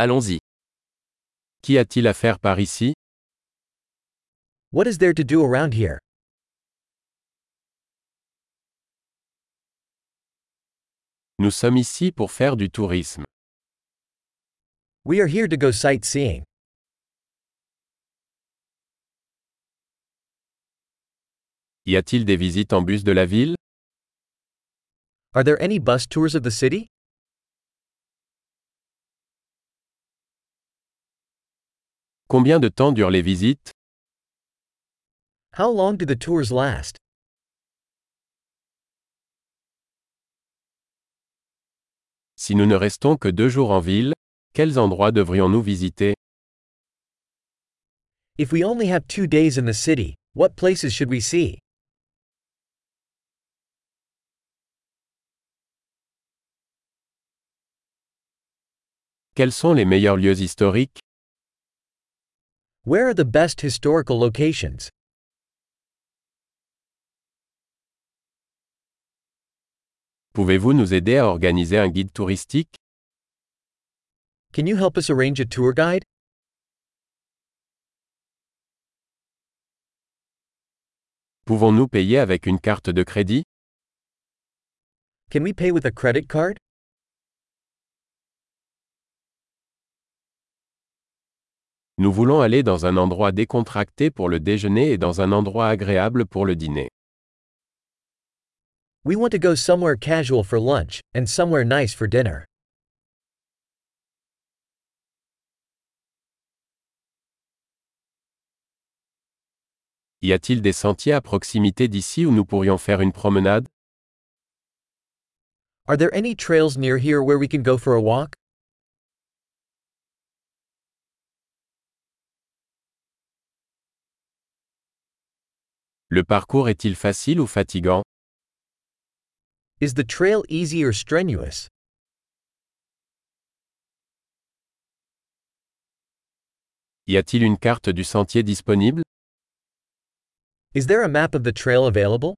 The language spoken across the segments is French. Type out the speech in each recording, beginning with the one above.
Allons-y. Qu'y a-t-il à faire par ici? What is there to do around here? Nous sommes ici pour faire du tourisme. We are here to go sightseeing. Y a-t-il des visites en bus de la ville? Are there any bus tours of the city? Combien de temps durent les visites? How long do the tours last? Si nous ne restons que deux jours en ville, quels endroits devrions-nous visiter? If we only have two days in the city, what places should we see? Quels sont les meilleurs lieux historiques? Where are the best historical locations? Pouvez-vous nous aider à organiser un guide touristique Can you help us arrange a tour guide? Pouvons-nous payer avec une carte de crédit Can we pay with a credit card? Nous voulons aller dans un endroit décontracté pour le déjeuner et dans un endroit agréable pour le dîner. We want to go somewhere casual for lunch and somewhere nice for dinner. Y a-t-il des sentiers à proximité d'ici où nous pourrions faire une promenade? Are there any trails near here where we can go for a walk? Le parcours est-il facile ou fatigant? Is the trail easy or strenuous? Y a-t-il une carte du sentier disponible? Is there a map of the trail available?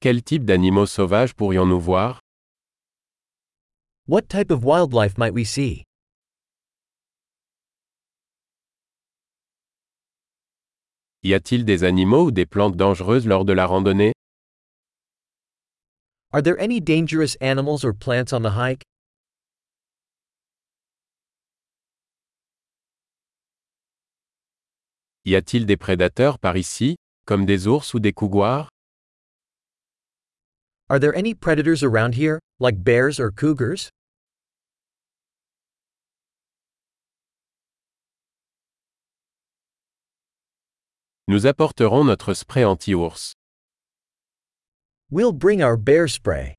Quel type d'animaux sauvages pourrions-nous voir? What type of wildlife might we see? Y a-t-il des animaux ou des plantes dangereuses lors de la randonnée? Are there any dangerous animals or plants on the hike? Y a-t-il des prédateurs par ici, comme des ours ou des couguars? Are there any predators around here, like bears or cougars? Nous apporterons notre spray anti-ours. We'll bring our bear spray.